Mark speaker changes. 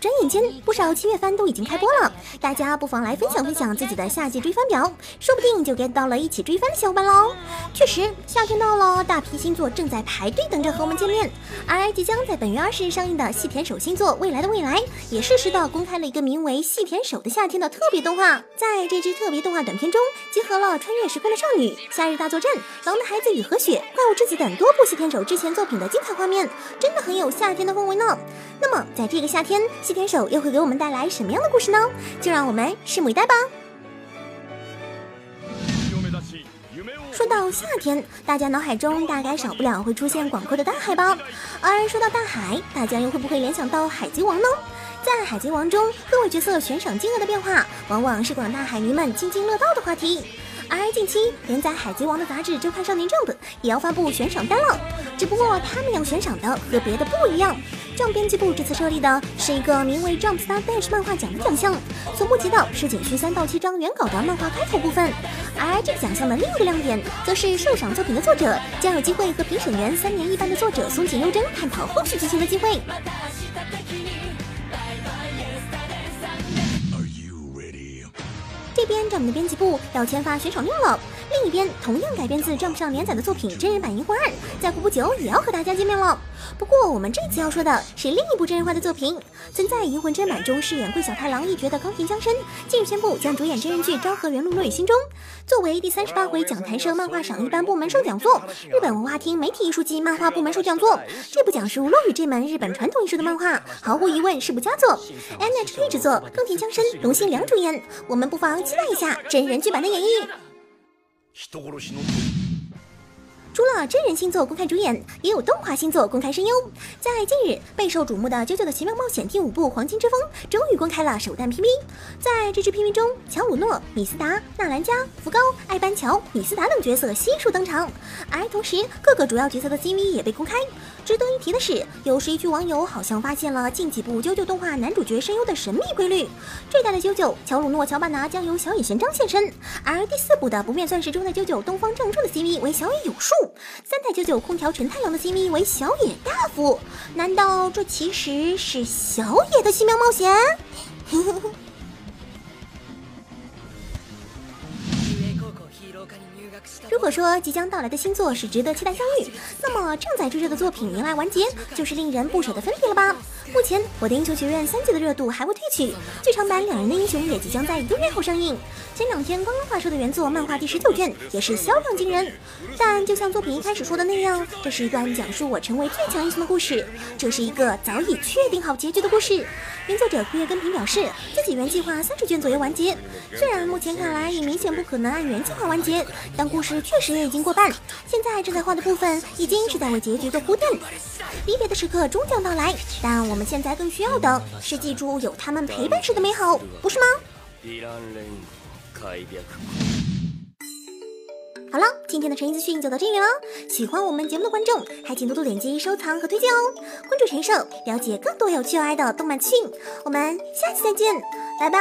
Speaker 1: 转眼间，不少七月番都已经开播了，大家不妨来分享分享自己的夏季追番表，说不定就 get 到了一起追番的小伙伴喽。确实，夏天到了，大批新作正在排队等着和我们见面。而即将在本月二十日上映的细田守新作《未来的未来》，也适时的公开了一个名为《细田守的夏天》的特别动画。在这支特别动画短片中，结合了穿越时空的少女、夏日大作战、狼的孩子与和雪、怪物之子等多部细田守之前作品的精彩画面，真的很有夏天的氛围呢。那么，在这个夏天，细田守又会给我们带来什么样的故事呢？就让我们拭目以待吧。说到夏天，大家脑海中大概少不了会出现广阔的大海吧？而说到大海，大家又会不会联想到海贼王呢？在海贼王中，各位角色悬赏金额的变化，往往是广大海迷们津津乐道的话题。而近期连载《海贼王》的杂志《周刊少年 Jump》也要发布悬赏单了，只不过他们要悬赏的和别的不一样。Jump 编辑部这次设立的是一个名为 Jump Star Dash 漫画奖的奖项，所募集的是仅需三到七张原稿的漫画开头部分。而这个奖项的另一个亮点，则是受赏作品的作者将有机会和评审员三年一班的作者松井优真探讨后续剧情的机会。这边 Jump 的编辑部要签发悬赏令了，另一边同样改编自 Jump 上连载的作品真人版《银魂二》，再过不久也要和大家见面了。不过我们这次要说的是另一部真人化的作品，曾在《银魂》真人版中饰演桂小太郎一角的冈田将生，近日宣布将主演真人剧《昭和元禄落雨心中》。作为第三十八回讲坛社漫画赏一般部门授奖作，日本文化厅媒体艺术及漫画部门授奖作，这部讲述落雨这门日本传统艺术的漫画，毫无疑问是部佳作。NHK 制作，冈田将生、龙心良主演，我们不妨期待一下真人剧版的演绎。人殺しの除了真人星座公开主演，也有动画星座公开声优。在近日，备受瞩目的《啾啾的奇妙冒险》第五部《黄金之风》终于公开了首弹 PV。在这支 PV 中，乔鲁诺、米斯达、纳兰加、福高、艾班乔、米斯达等角色悉数登场，而同时各个主要角色的 CV 也被公开。值得一提的是，有十一区网友好像发现了近几部啾啾动画男主角声优的神秘规律。这代的啾啾乔鲁诺乔巴拿将由小野贤章现身，而第四部的不灭钻石中的啾啾东方正树的 CV 为小野有树。三代九九空调陈太郎的 CV 为小野大夫，难道这其实是小野的奇妙冒险？如果说即将到来的新作是值得期待相遇，那么正在追热的作品迎来完结，就是令人不舍的分别了吧？目前，我的英雄学院三季的热度还未褪去，剧场版两人的英雄也即将在一个月后上映。前两天刚刚发售的原作漫画第十九卷也是销量惊人。但就像作品一开始说的那样，这是一段讲述我成为最强英雄的故事，这是一个早已确定好结局的故事。原作者枯叶根平表示，自己原计划三十卷左右完结，虽然目前看来已明显不可能按原计划完结，但故事确实也已经过半，现在正在画的部分已经是在为结局做铺垫。离别的时刻终将到来，但我我们现在更需要的是记住有他们陪伴时的美好，不是吗？好了，今天的陈毅资讯就到这里了。喜欢我们节目的观众，还请多多点击收藏和推荐哦。关注陈兽，了解更多有趣有爱的动漫资讯。我们下期再见，拜拜。